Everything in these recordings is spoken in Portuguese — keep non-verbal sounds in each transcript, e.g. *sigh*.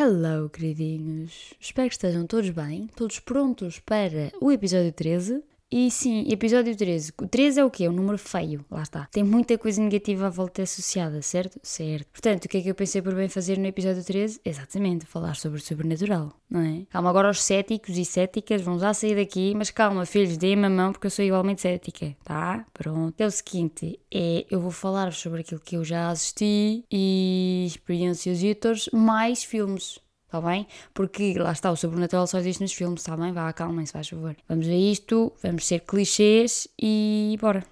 Hello, queridinhos! Espero que estejam todos bem, todos prontos para o episódio 13. E sim, episódio 13. O 13 é o quê? É um número feio, lá está. Tem muita coisa negativa à volta associada, certo? Certo. Portanto, o que é que eu pensei por bem fazer no episódio 13? Exatamente, falar sobre o sobrenatural, não é? Calma, agora os céticos e céticas vão já sair daqui, mas calma, filhos, deem-me a mão porque eu sou igualmente cética, tá? Pronto. É o seguinte, é, eu vou falar sobre aquilo que eu já assisti e experiências e outros, mais filmes. Está bem? Porque lá está, o sobrenatural só existe nos filmes, está bem? Vá, acalmem-se, faz favor. Vamos a isto, vamos ser clichês e bora.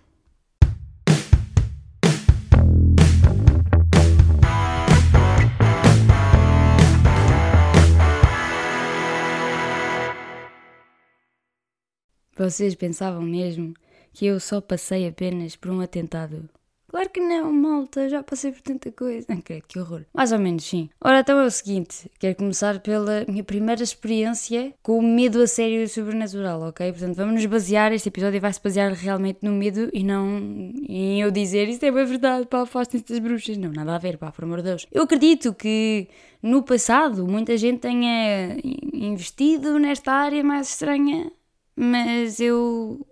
Vocês pensavam mesmo que eu só passei apenas por um atentado Claro que não, malta, já passei por tanta coisa. Não creio, que horror. Mais ou menos, sim. Ora, então é o seguinte: quero começar pela minha primeira experiência com o medo a sério do sobrenatural, ok? Portanto, vamos nos basear, este episódio vai se basear realmente no medo e não em eu dizer isto é bem verdade, pá, afastem-se das bruxas. Não, nada a ver, pá, por amor de Deus. Eu acredito que no passado muita gente tenha investido nesta área mais estranha, mas eu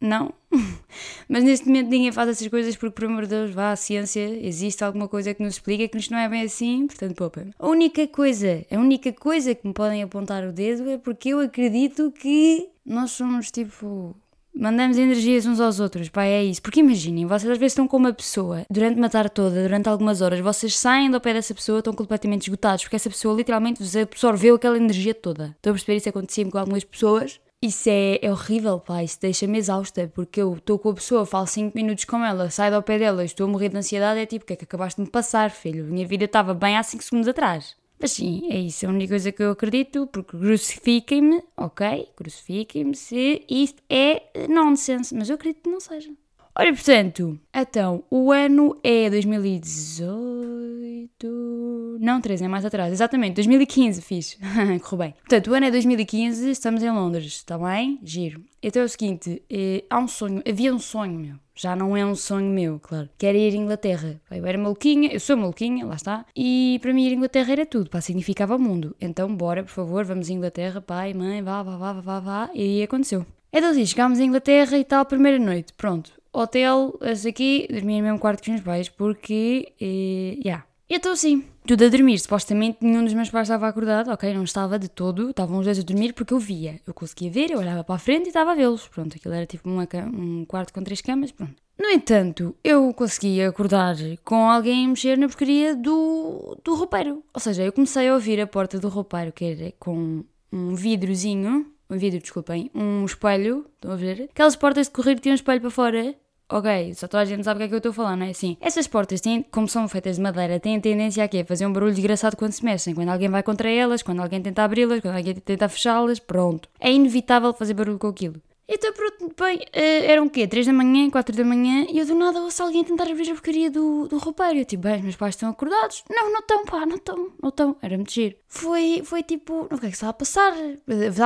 não. *laughs* Mas neste momento ninguém faz essas coisas porque, por amor de Deus, vá, a ciência, existe alguma coisa que nos explica que isto não é bem assim, portanto, poupa. A única coisa, a única coisa que me podem apontar o dedo é porque eu acredito que nós somos tipo. Mandamos energias uns aos outros, pá, é isso. Porque imaginem, vocês às vezes estão com uma pessoa durante uma tarde toda, durante algumas horas, vocês saem do pé dessa pessoa, estão completamente esgotados, porque essa pessoa literalmente vos absorveu aquela energia toda. Estou a perceber isso acontecia com algumas pessoas isso é, é horrível, pá, isso deixa-me exausta, porque eu estou com a pessoa, falo 5 minutos com ela, saio do pé dela, estou a morrer de ansiedade, é tipo, o que é que acabaste de me passar, filho? Minha vida estava bem há 5 segundos atrás. Mas sim, é isso, é a única coisa que eu acredito, porque crucifiquem-me, ok? Crucifiquem-me se isto é nonsense, mas eu acredito que não seja. Ora, portanto, então, o ano é 2018. Não, 13, é mais atrás. Exatamente, 2015 fiz. *laughs* Correu bem. Portanto, o ano é 2015, estamos em Londres, está bem? Giro. Então é o seguinte: é, há um sonho, havia um sonho meu. Já não é um sonho meu, claro. Que era ir à Inglaterra. Eu era maluquinha, eu sou maluquinha, lá está. E para mim ir à Inglaterra era tudo, pá, significava o mundo. Então, bora, por favor, vamos à Inglaterra, pai, mãe, vá, vá, vá, vá, vá. E aconteceu. Então, assim, chegámos à Inglaterra e tal, primeira noite. Pronto, hotel, esse aqui, dormia no mesmo quarto que os meus pais, porque, eh, yeah. Estou assim, tudo a dormir. Supostamente nenhum dos meus pais estava acordado, ok? Não estava de todo, estavam os dois a dormir porque eu via. Eu conseguia ver, eu olhava para a frente e estava a vê-los. Pronto, aquilo era tipo uma, um quarto com três camas, pronto. No entanto, eu conseguia acordar com alguém mexer na porcaria do, do roupeiro. Ou seja, eu comecei a ouvir a porta do roupeiro, que era com um vidrozinho, um vidro, desculpem, um espelho, estão a ver? Aquelas portas de correr que tinham um espelho para fora Ok, só toda a gente sabe o que é que eu estou falar, não é? Assim, essas portas, têm, como são feitas de madeira, têm tendência a quê? fazer um barulho desgraçado quando se mexem. Quando alguém vai contra elas, quando alguém tenta abri-las, quando alguém tenta fechá-las, pronto. É inevitável fazer barulho com aquilo. Então, pronto, bem, uh, eram o quê? 3 da manhã, 4 da manhã, e eu do nada ouço alguém tentar abrir a porcaria do, do roupeiro. Eu tipo, bem, meus pais estão acordados. Não, não estão, pá, não estão, não estão. Era muito giro. Foi, foi tipo, o que é que estava a passar?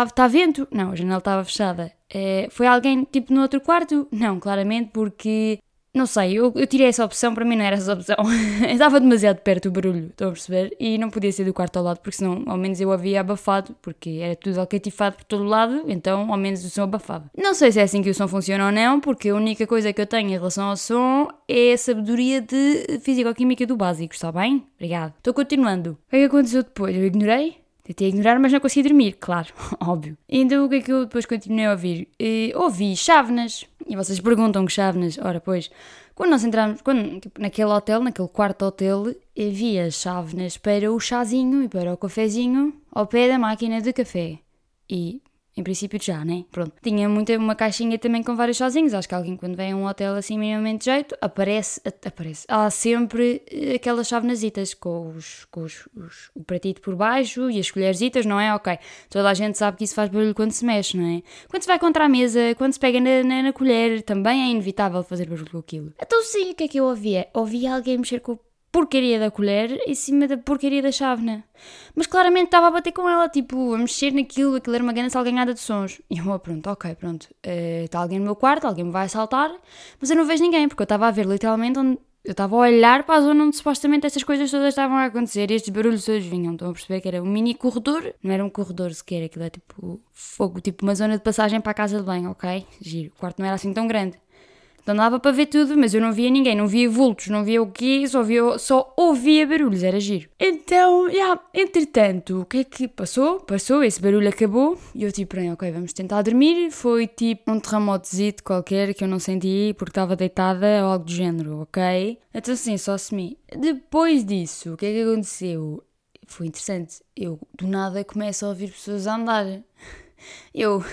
Está vento? Não, a janela estava fechada. Uh, foi alguém, tipo, no outro quarto? Não, claramente, porque não sei, eu, eu, tirei essa opção, para mim não era essa opção. *laughs* Estava demasiado perto o barulho, estão a perceber? E não podia ser do quarto ao lado, porque senão ao menos eu havia abafado, porque era tudo alcatifado por todo lado, então ao menos o som abafava. Não sei se é assim que o som funciona ou não, porque a única coisa que eu tenho em relação ao som é a sabedoria de físico-química do básico, está bem? Obrigado. Estou continuando. O que é que aconteceu depois? Eu ignorei? Tentei ignorar, mas não consegui dormir, claro, *laughs* óbvio. Então o que é que eu depois continuei a ouvir? Uh, ouvi chávenas. E vocês perguntam que chávenas? Ora, pois, quando nós entramos, quando, tipo, naquele hotel, naquele quarto hotel, havia chávenas para o chazinho e para o cafezinho ao pé da máquina de café. E em princípio já, né? Pronto. Tinha muita, uma caixinha também com vários sozinhos. Acho que alguém quando vem a um hotel assim minimamente de jeito, aparece, aparece. Há sempre eh, aquelas chavenazitas com, os, com os, os, o pratito por baixo e as colherzitas, não é? Ok. Toda a gente sabe que isso faz barulho quando se mexe, não é? Quando se vai contra a mesa, quando se pega na, na, na colher, também é inevitável fazer barulho com aquilo. Então sim, o que é que eu ouvia? Ouvia alguém mexer com o porcaria da colher em cima da porcaria da chávena. Mas claramente estava a bater com ela, tipo, a mexer naquilo, aquilo era uma grande salganhada de sons. E eu, pronto, ok, pronto, uh, está alguém no meu quarto, alguém me vai assaltar, mas eu não vejo ninguém, porque eu estava a ver literalmente onde Eu estava a olhar para a zona onde supostamente estas coisas todas estavam a acontecer e estes barulhos todos vinham. Estão a perceber que era um mini corredor, não era um corredor sequer, aquilo é tipo fogo, tipo uma zona de passagem para a casa de banho, ok? Giro. O quarto não era assim tão grande. Então dava para ver tudo, mas eu não via ninguém, não via vultos, não via o quê, só, via, só ouvia barulhos, era giro. Então, yeah, entretanto, o que é que passou? Passou, esse barulho acabou e eu tipo, ok, vamos tentar dormir. Foi tipo um terremotozito qualquer que eu não senti porque estava deitada ou algo do género, ok? Então sim, só assumi. Depois disso, o que é que aconteceu? Foi interessante. Eu, do nada, começo a ouvir pessoas a andar. *laughs* Eu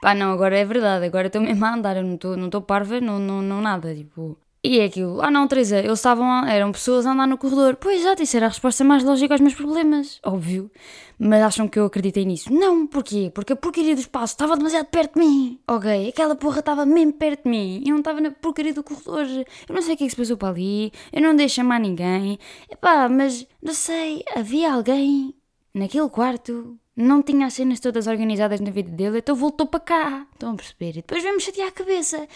pá, não, agora é verdade, agora estou mesmo a andar, eu não estou não parva, não, não, não nada, tipo. E é aquilo, ah não, Teresa, eles estavam, eram pessoas a andar no corredor. Pois, exato, isso era a resposta mais lógica aos meus problemas, óbvio. Mas acham que eu acreditei nisso? Não, porquê? Porque a porcaria do espaço estava demasiado perto de mim. Ok, aquela porra estava mesmo perto de mim e não estava na porcaria do corredor. Eu não sei o que é que se passou para ali, eu não dei chamar ninguém. Epá, mas, não sei, havia alguém naquele quarto não tinha as cenas todas organizadas na vida dele, então voltou para cá. Estão a perceber? E depois vemos chatear a cabeça.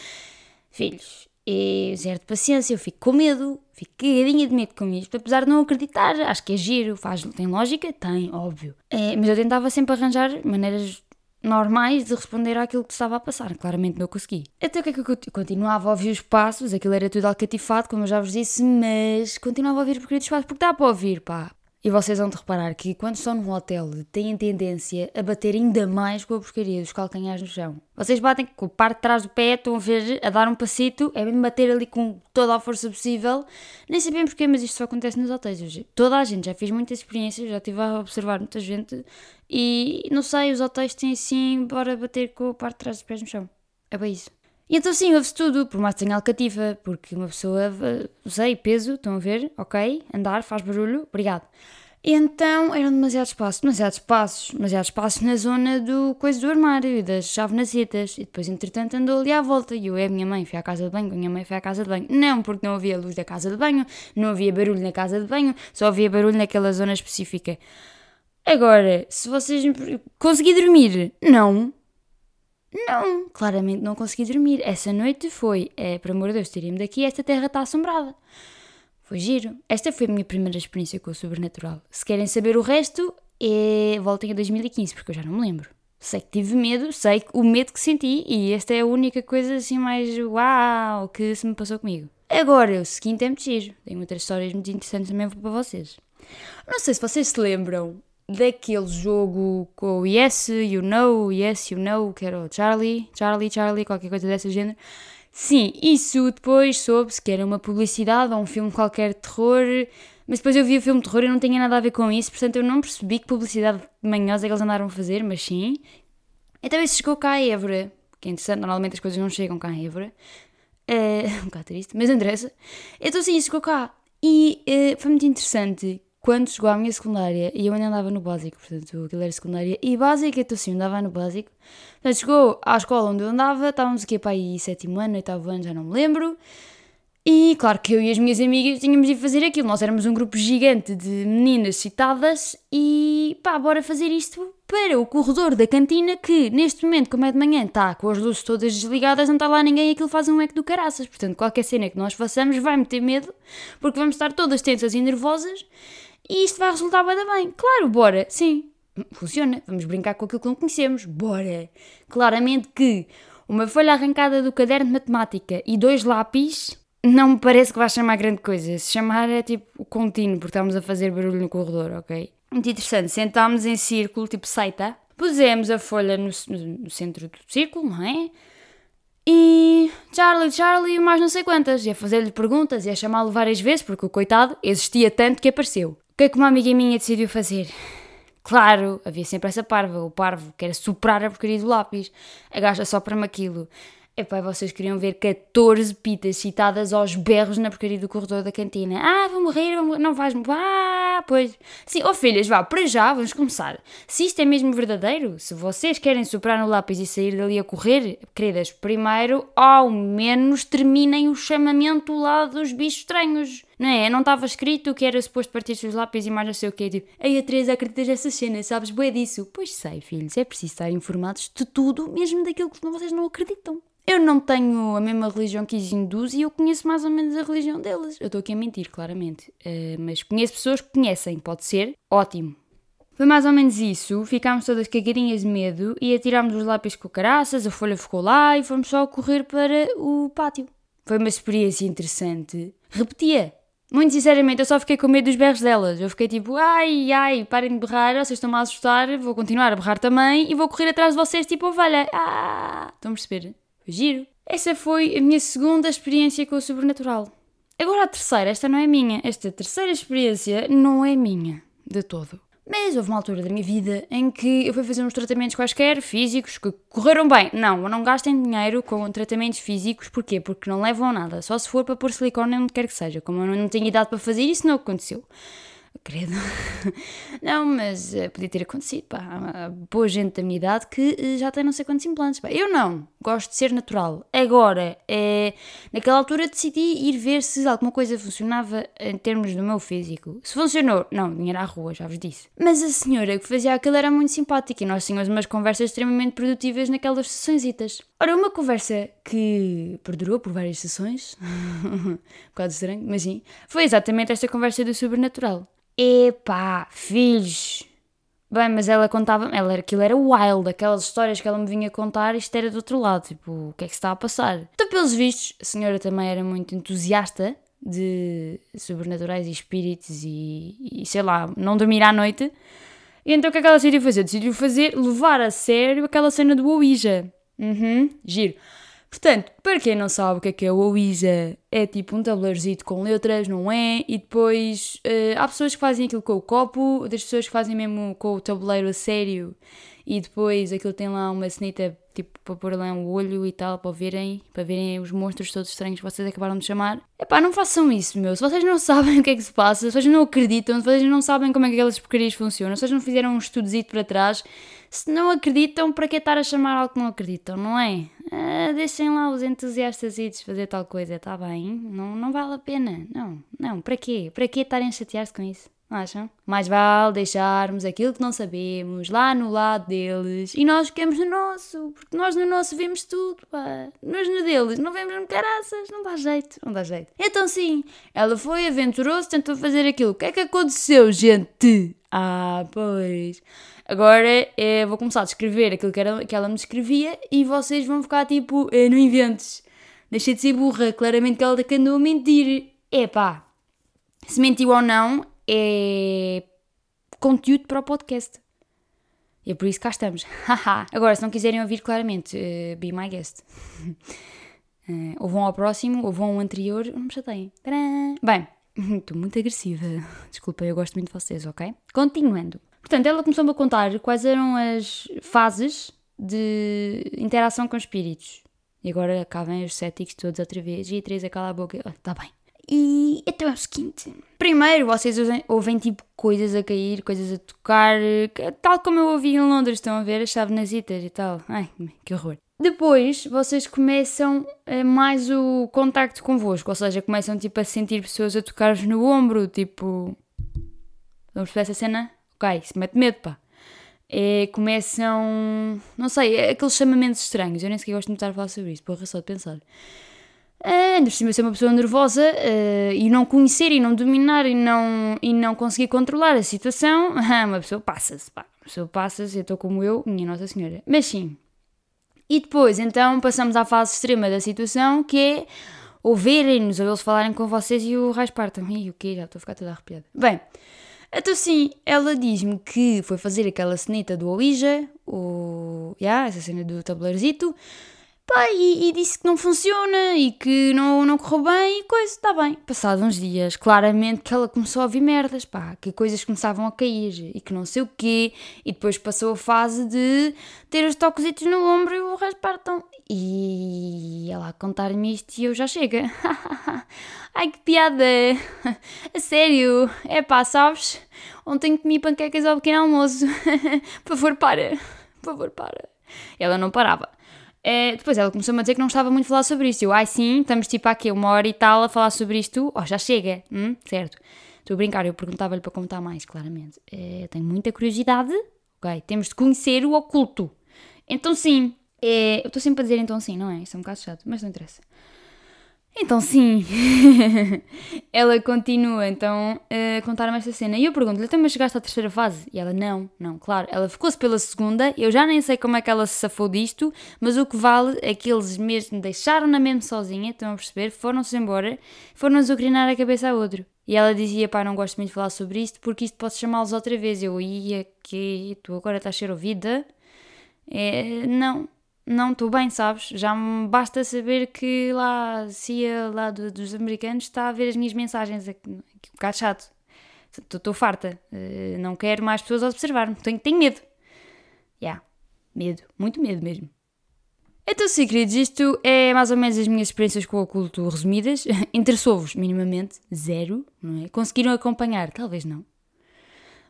Filhos, é zero de paciência, eu fico com medo, fico cagadinha de medo com isto, apesar de não acreditar. Acho que é giro, faz, tem lógica? Tem, óbvio. É, mas eu tentava sempre arranjar maneiras normais de responder àquilo que estava a passar. Claramente não consegui. Até o que é que eu continuava a ouvir os passos, aquilo era tudo alcatifado, como eu já vos disse, mas continuava a ouvir por queridos passos, porque dá para ouvir, pá. E vocês vão de reparar que quando estão num hotel têm tendência a bater ainda mais com a porcaria dos calcanhares no chão. Vocês batem com a parte de trás do pé, estão a ver, a dar um passito, é mesmo bater ali com toda a força possível. Nem sabemos porquê, mas isto só acontece nos hotéis. Toda a gente, já fiz muitas experiências, já estive a observar muita gente e não sei, os hotéis têm assim, bora bater com a parte de trás dos pés no chão. É bem isso. E então sim, ouve-se tudo, por mais que tenha alcativa, porque uma pessoa, usei peso, estão a ver, ok, andar, faz barulho, obrigado. E então eram demasiados passos, demasiados passos, demasiados passos na zona do coisa do armário e das chavenacetas. E depois, entretanto, andou ali à volta. E eu e a minha mãe fui à casa de banho, a minha mãe foi à casa de banho. Não, porque não havia luz da casa de banho, não havia barulho na casa de banho, só havia barulho naquela zona específica. Agora, se vocês. Consegui dormir? Não. Não, claramente não consegui dormir. Essa noite foi, é, por amor de Deus, tirem-me daqui, esta terra está assombrada. Foi giro. Esta foi a minha primeira experiência com o sobrenatural. Se querem saber o resto, é... voltem a 2015, porque eu já não me lembro. Sei que tive medo, sei o medo que senti, e esta é a única coisa assim mais uau que se me passou comigo. Agora, o seguinte é muito giro. Tenho outras histórias muito interessantes também para vocês. Não sei se vocês se lembram daquele jogo com o Yes, You Know, Yes, You Know, que era o Charlie, Charlie, Charlie, qualquer coisa desse género. Sim, isso depois soube-se que era uma publicidade ou um filme qualquer de terror, mas depois eu vi o filme de terror e não tinha nada a ver com isso, portanto eu não percebi que publicidade manhosa é que eles andaram a fazer, mas sim. Então isso chegou cá a Évora, que é interessante, normalmente as coisas não chegam cá a Évora. Uh, *laughs* um bocado triste, mas interessa. Então sim, chegou cá. E uh, foi muito interessante quando chegou à minha secundária, e eu ainda andava no básico, portanto aquilo era secundária e básica, então sim, andava no básico. Portanto, chegou à escola onde eu andava, estávamos aqui para aí sétimo ano, oitavo ano, já não me lembro. E claro que eu e as minhas amigas tínhamos de fazer aquilo. Nós éramos um grupo gigante de meninas citadas e pá, bora fazer isto para o corredor da cantina que neste momento, como é de manhã, está com as luzes todas desligadas, não está lá ninguém aquilo faz um eco do caraças. Portanto, qualquer cena que nós façamos vai me ter medo porque vamos estar todas tensas e nervosas e isto vai resultar bem. Claro, bora, sim, funciona. Vamos brincar com aquilo que não conhecemos, bora. Claramente que uma folha arrancada do caderno de matemática e dois lápis não me parece que vai chamar grande coisa. Se chamar é tipo contínuo, porque estamos a fazer barulho no corredor, ok? Muito interessante. Sentámos em círculo, tipo seita. Pusemos a folha no, no centro do círculo, não é? E Charlie, Charlie, mais não sei quantas. E a fazer-lhe perguntas e a chamá-lo várias vezes, porque o coitado existia tanto que apareceu que é que uma amiga minha decidiu fazer? Claro, havia sempre essa parva, o parvo, que era soprar a porcaria do lápis. Agacha só para-me aquilo. Epá, vocês queriam ver 14 pitas citadas aos berros na porcaria do corredor da cantina. Ah, vou morrer, vou morrer. não vais morrer. Ah, pois. Sim, oh filhas, vá, para já, vamos começar. Se isto é mesmo verdadeiro, se vocês querem soprar no lápis e sair dali a correr, queridas, primeiro, ao menos terminem o chamamento lá dos bichos estranhos. Não é? Não estava escrito que era suposto partir os lápis e mais não sei o quê. Tipo, ei, a Teresa acreditas nessa cena, sabes? Boé disso. Pois sei, filhos, é preciso estar informados de tudo, mesmo daquilo que vocês não acreditam. Eu não tenho a mesma religião que os hindus e eu conheço mais ou menos a religião deles. Eu estou aqui a mentir, claramente. Uh, mas conheço pessoas que conhecem, pode ser? Ótimo. Foi mais ou menos isso. Ficámos todas cagadinhas de medo e atirámos os lápis com caraças, a folha ficou lá e fomos só correr para o pátio. Foi uma experiência interessante. Repetia. Muito sinceramente, eu só fiquei com medo dos berros delas. Eu fiquei tipo, ai, ai, parem de berrar, vocês estão-me a assustar, vou continuar a berrar também e vou correr atrás de vocês tipo ovelha. Ah, estão a perceber? Giro. Essa foi a minha segunda experiência com o sobrenatural. Agora a terceira, esta não é minha. Esta terceira experiência não é minha, de todo. Mas houve uma altura da minha vida em que eu fui fazer uns tratamentos quaisquer, físicos, que correram bem. Não, não gastem dinheiro com tratamentos físicos, porquê? Porque não levam a nada, só se for para pôr silicone onde quer que seja. Como eu não tenho idade para fazer isso, não aconteceu. Credo. *laughs* Não, mas uh, podia ter acontecido. Pá. Há boa gente da minha idade que uh, já tem não sei quantos implantes. Pá. Eu não. Gosto de ser natural. Agora, é, naquela altura decidi ir ver se alguma coisa funcionava em termos do meu físico. Se funcionou, não, dinheiro à rua, já vos disse. Mas a senhora que fazia aquilo era muito simpática e nós tínhamos umas conversas extremamente produtivas naquelas sessõesitas. Ora, uma conversa que perdurou por várias sessões, *laughs* bocado estranho, mas sim, foi exatamente esta conversa do sobrenatural. Epá, filhos. Bem, mas ela contava, ela, aquilo era wild, aquelas histórias que ela me vinha contar, isto era do outro lado, tipo, o que é que se está a passar? Então, pelos vistos, a senhora também era muito entusiasta de sobrenaturais e espíritos e, e sei lá, não dormir à noite. E então o que é que ela decidiu fazer? Decidiu fazer, levar a sério aquela cena do Ouija. Uhum, giro. Portanto, para quem não sabe o que é que é o Ouija, é tipo um tabuleirozinho com letras, não é? E depois uh, há pessoas que fazem aquilo com o copo, outras pessoas que fazem mesmo com o tabuleiro a sério e depois aquilo tem lá uma cenita tipo para pôr lá um olho e tal, para verem, para verem os monstros todos estranhos que vocês acabaram de chamar. Epá, não façam isso, meu. Se vocês não *laughs* sabem o que é que se passa, se vocês não acreditam, se vocês não sabem como é que aquelas porcarias funcionam, se vocês não fizeram um estudozito para trás, se não acreditam, para que estar a chamar algo que não acreditam, não é? Ah, deixem lá os entusiastas fazer tal coisa, está bem? Não, não vale a pena. Não, não, para quê? Para quê estarem a chatear-se com isso? Acham? Mais vale deixarmos aquilo que não sabemos lá no lado deles e nós ficamos no nosso, porque nós no nosso vemos tudo, pá. Nós no deles não vemos no caraças, não dá jeito, não dá jeito. Então sim, ela foi, aventurou-se, tentou fazer aquilo. O que é que aconteceu, gente? Ah, pois. Agora é, vou começar a descrever aquilo que, era, que ela me descrevia e vocês vão ficar tipo, eh, não inventes. Deixei de ser burra, claramente que ela andou a mentir. É se mentiu ou não, é conteúdo para o podcast. E é por isso que cá estamos. *laughs* Agora, se não quiserem ouvir claramente, uh, be my guest. uh, *laughs* ou vão ao próximo, ou vão ao anterior, não me chateiem. Tadã! Bem, *laughs* estou muito agressiva. Desculpa, eu gosto muito de vocês, ok? Continuando. Portanto, ela começou-me a contar quais eram as fases de interação com espíritos. E agora cá vem os céticos todos outra vez. E Teresa cala a boca. Oh, bem. E então é o seguinte: primeiro vocês ouvem, ouvem, tipo coisas a cair, coisas a tocar, tal como eu ouvi em Londres, estão a ver as chavenasitas e tal. Ai, que horror. Depois vocês começam eh, mais o contacto convosco, ou seja, começam tipo a sentir pessoas a tocar-vos no ombro, tipo. Vamos para essa cena? Ok, isso mete medo, pá. É, começam. Não sei, é aqueles chamamentos estranhos. Eu nem sequer gosto de estar a falar sobre isso, porra, só de pensar. Uh, ainda por ser uma pessoa nervosa uh, e não conhecer e não dominar e não, e não conseguir controlar a situação, *laughs* uma pessoa passa-se, pá. Uma pessoa passa-se, eu estou como eu, minha Nossa Senhora. Mas sim. E depois, então, passamos à fase extrema da situação, que é ouvirem-nos, ou eles falarem com vocês e o raio partam. Ih, o quê? Já estou a ficar toda arrepiada. Bem, então sim, ela diz-me que foi fazer aquela cenita do Ouija, o... Yeah, essa cena do tabuleirzito, Pá, e, e, disse que não funciona e que não, não correu bem e coisa, está bem. Passados uns dias, claramente que ela começou a ouvir merdas, pá, que coisas começavam a cair e que não sei o quê, e depois passou a fase de ter os toquezitos no ombro e o resto partam. E ela a contar-me isto e eu já chega. *laughs* Ai que piada! *laughs* A sério! É pá, sabes? Ontem comi panquecas ao pequeno almoço. *laughs* Por favor, para! Por favor, para! Ela não parava. É, depois ela começou-me a dizer que não estava muito a falar sobre isto. Eu, ai sim, estamos tipo aqui uma hora e tal a falar sobre isto. Oh, já chega, hum? certo? Estou a brincar, eu perguntava-lhe para contar mais, claramente. É, tenho muita curiosidade, ok? Temos de conhecer o oculto. Então sim, É, eu estou sempre a dizer então sim, não é? Isso é um bocado chato, mas não interessa. Então sim, *laughs* ela continua então a contar-me esta cena. E eu pergunto-lhe, então mas chegaste à terceira fase? E ela, não, não, claro. Ela ficou-se pela segunda, eu já nem sei como é que ela se safou disto, mas o que vale é que eles mesmo deixaram-na mesmo sozinha, estão a perceber? Foram-se embora, foram-nos azucrinar a cabeça a outro. E ela dizia, pá, não gosto muito de falar sobre isto porque isto pode chamá-los outra vez. Eu ia, que tu agora estás a ser ouvida? É, não, não estou bem, sabes? Já me basta saber que lá, CIA lá do, dos americanos está a ver as minhas mensagens. É um bocado chato. Estou farta. Uh, não quero mais pessoas a observar-me. Tenho, tenho medo. Já. Yeah. Medo. Muito medo mesmo. Então, sim, queridos, isto é mais ou menos as minhas experiências com o oculto resumidas. *laughs* Interessou-vos minimamente? Zero, não é? Conseguiram acompanhar? Talvez não.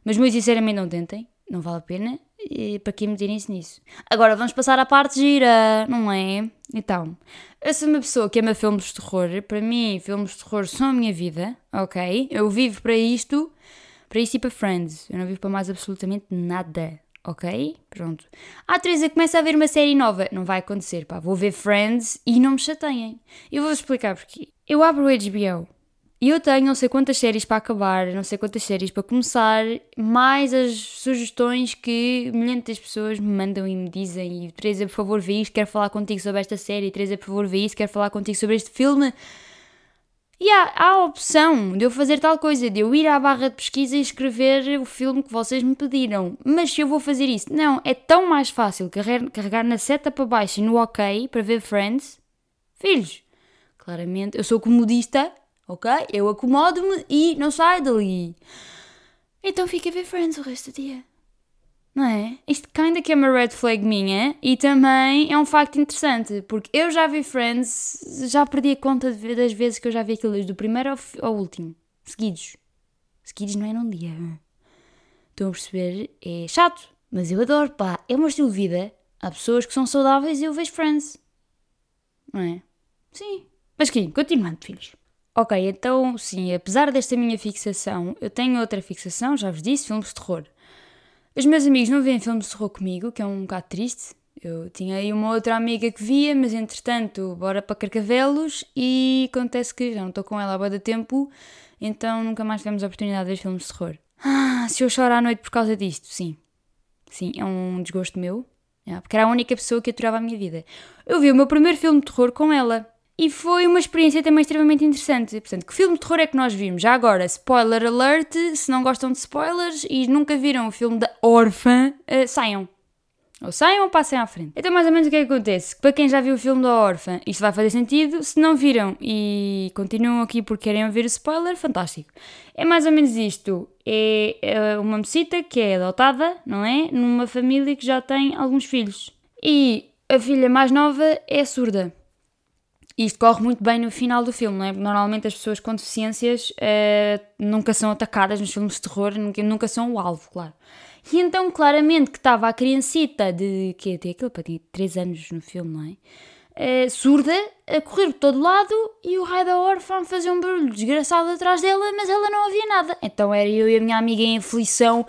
Mas muito sinceramente não tentem. Não vale a pena. E para que meterem-se nisso? Agora vamos passar à parte gira, não é? Então, eu sou uma pessoa que ama filmes de terror. Para mim, filmes de terror são a minha vida, ok? Eu vivo para isto, para isto e para Friends. Eu não vivo para mais absolutamente nada, ok? Pronto. A Teresa começa a ver uma série nova. Não vai acontecer, pá. Vou ver Friends e não me chateiem. Eu vou explicar porquê. Eu abro o HBO e eu tenho não sei quantas séries para acabar, não sei quantas séries para começar, mais as sugestões que milhares de pessoas me mandam e me dizem. E Teresa, por favor, vê isto, quero falar contigo sobre esta série. Teresa, por favor, vê isto, quero falar contigo sobre este filme. E há, há a opção de eu fazer tal coisa, de eu ir à barra de pesquisa e escrever o filme que vocês me pediram. Mas se eu vou fazer isso, não, é tão mais fácil carregar, carregar na seta para baixo e no OK para ver Friends. Filhos, claramente, eu sou comodista ok? Eu acomodo-me e não saio dali. Então fica a ver Friends o resto do dia. Não é? Isto kinda que é uma red flag minha e também é um facto interessante, porque eu já vi Friends, já perdi a conta das vezes que eu já vi aquilo desde o primeiro ao, ao último. Seguidos. Seguidos não é num dia. Estão a perceber? É chato, mas eu adoro, pá. É o meu estilo de vida. Há pessoas que são saudáveis e eu vejo Friends. Não é? Sim. Mas que, continuando, filhos. Ok, então sim, apesar desta minha fixação, eu tenho outra fixação, já vos disse, filmes de terror. Os meus amigos não veem filmes de terror comigo, que é um bocado triste. Eu tinha aí uma outra amiga que via, mas entretanto, bora para Carcavelos e acontece que já não estou com ela há boa tempo, então nunca mais tivemos a oportunidade de ver filmes de terror. Ah, se eu choro à noite por causa disto, sim. Sim, é um desgosto meu, é, porque era a única pessoa que aturava a minha vida. Eu vi o meu primeiro filme de terror com ela. E foi uma experiência também extremamente interessante. Portanto, que filme de terror é que nós vimos? Já agora, spoiler alert, se não gostam de spoilers e nunca viram o filme da Órfã, uh, saiam. Ou saiam ou passem à frente. Então, mais ou menos o que é que acontece? Para quem já viu o filme da Órfã, isto vai fazer sentido. Se não viram e continuam aqui porque querem ouvir o spoiler, fantástico. É mais ou menos isto. É, é uma mocita que é adotada, não é? Numa família que já tem alguns filhos. E a filha mais nova é surda. E isto corre muito bem no final do filme, não é? Normalmente as pessoas com deficiências uh, nunca são atacadas nos filmes de terror, nunca, nunca são o alvo, claro. E então, claramente, que estava a criancita de. que tem aquilo para ter 3 anos no filme, não é? Uh, surda, a correr por todo lado e o raio da órfã fazia um barulho desgraçado atrás dela, mas ela não havia nada. Então era eu e a minha amiga em aflição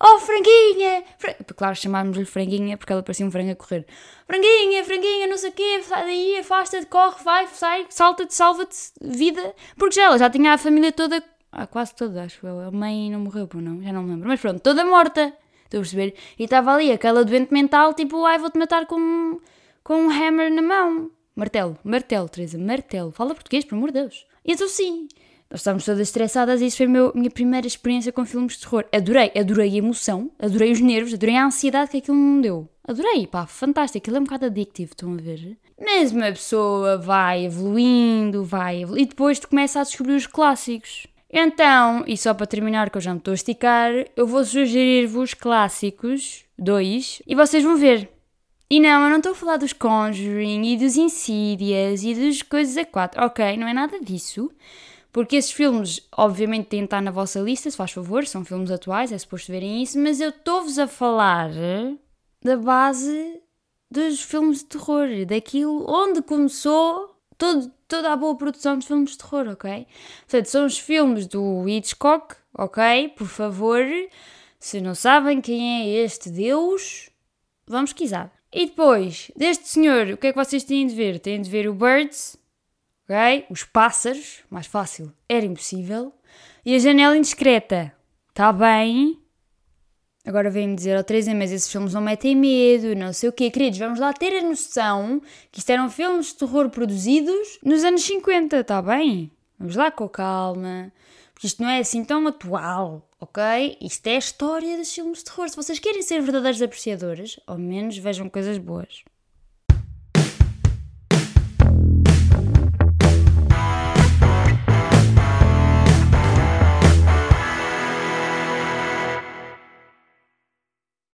Oh, franguinha! Claro, chamámos-lhe franguinha porque ela parecia um frango a correr. Franguinha, franguinha, não sei o quê, sai daí, afasta-te, corre, vai, sai, salta-te, salva-te, vida. Porque já ela já tinha a família toda, ah, quase toda, acho eu. A mãe não morreu, por não, já não me lembro. Mas pronto, toda morta. Estou a perceber? E estava ali aquela doente mental, tipo, ai, vou-te matar com, com um hammer na mão. Martelo, martelo, Teresa, martelo. Fala português, pelo amor de Deus. E então sim, nós estávamos todas estressadas e isso foi a minha primeira experiência com filmes de terror. Adorei, adorei a emoção, adorei os nervos, adorei a ansiedade que aquilo me deu. Adorei, pá, fantástico, aquilo é um bocado addictivo, estão a ver? Mas uma pessoa vai evoluindo, vai evoluindo, e depois tu começa a descobrir os clássicos. Então, e só para terminar, que eu já me estou a esticar, eu vou sugerir-vos clássicos, dois, e vocês vão ver. E não, eu não estou a falar dos Conjuring e dos Insidious e das coisas a quatro. Ok, não é nada disso. Porque esses filmes, obviamente, têm de estar na vossa lista, se faz favor, são filmes atuais, é suposto verem isso, mas eu estou-vos a falar da base dos filmes de terror, daquilo onde começou todo, toda a boa produção de filmes de terror, ok? Portanto, são os filmes do Hitchcock, ok? Por favor, se não sabem quem é este Deus, vamos pesquisar. E depois, deste senhor, o que é que vocês têm de ver? Têm de ver o Birds, ok? Os pássaros, mais fácil, era impossível. E a janela indiscreta, está bem? Agora vem-me dizer, ao oh, Teresa, mas esses filmes não metem medo, não sei o quê. Queridos, vamos lá ter a noção que isto eram filmes de terror produzidos nos anos 50, está bem? Vamos lá com calma, porque isto não é assim tão atual, ok? Isto é a história dos filmes de terror. Se vocês querem ser verdadeiros apreciadores, ao menos vejam coisas boas.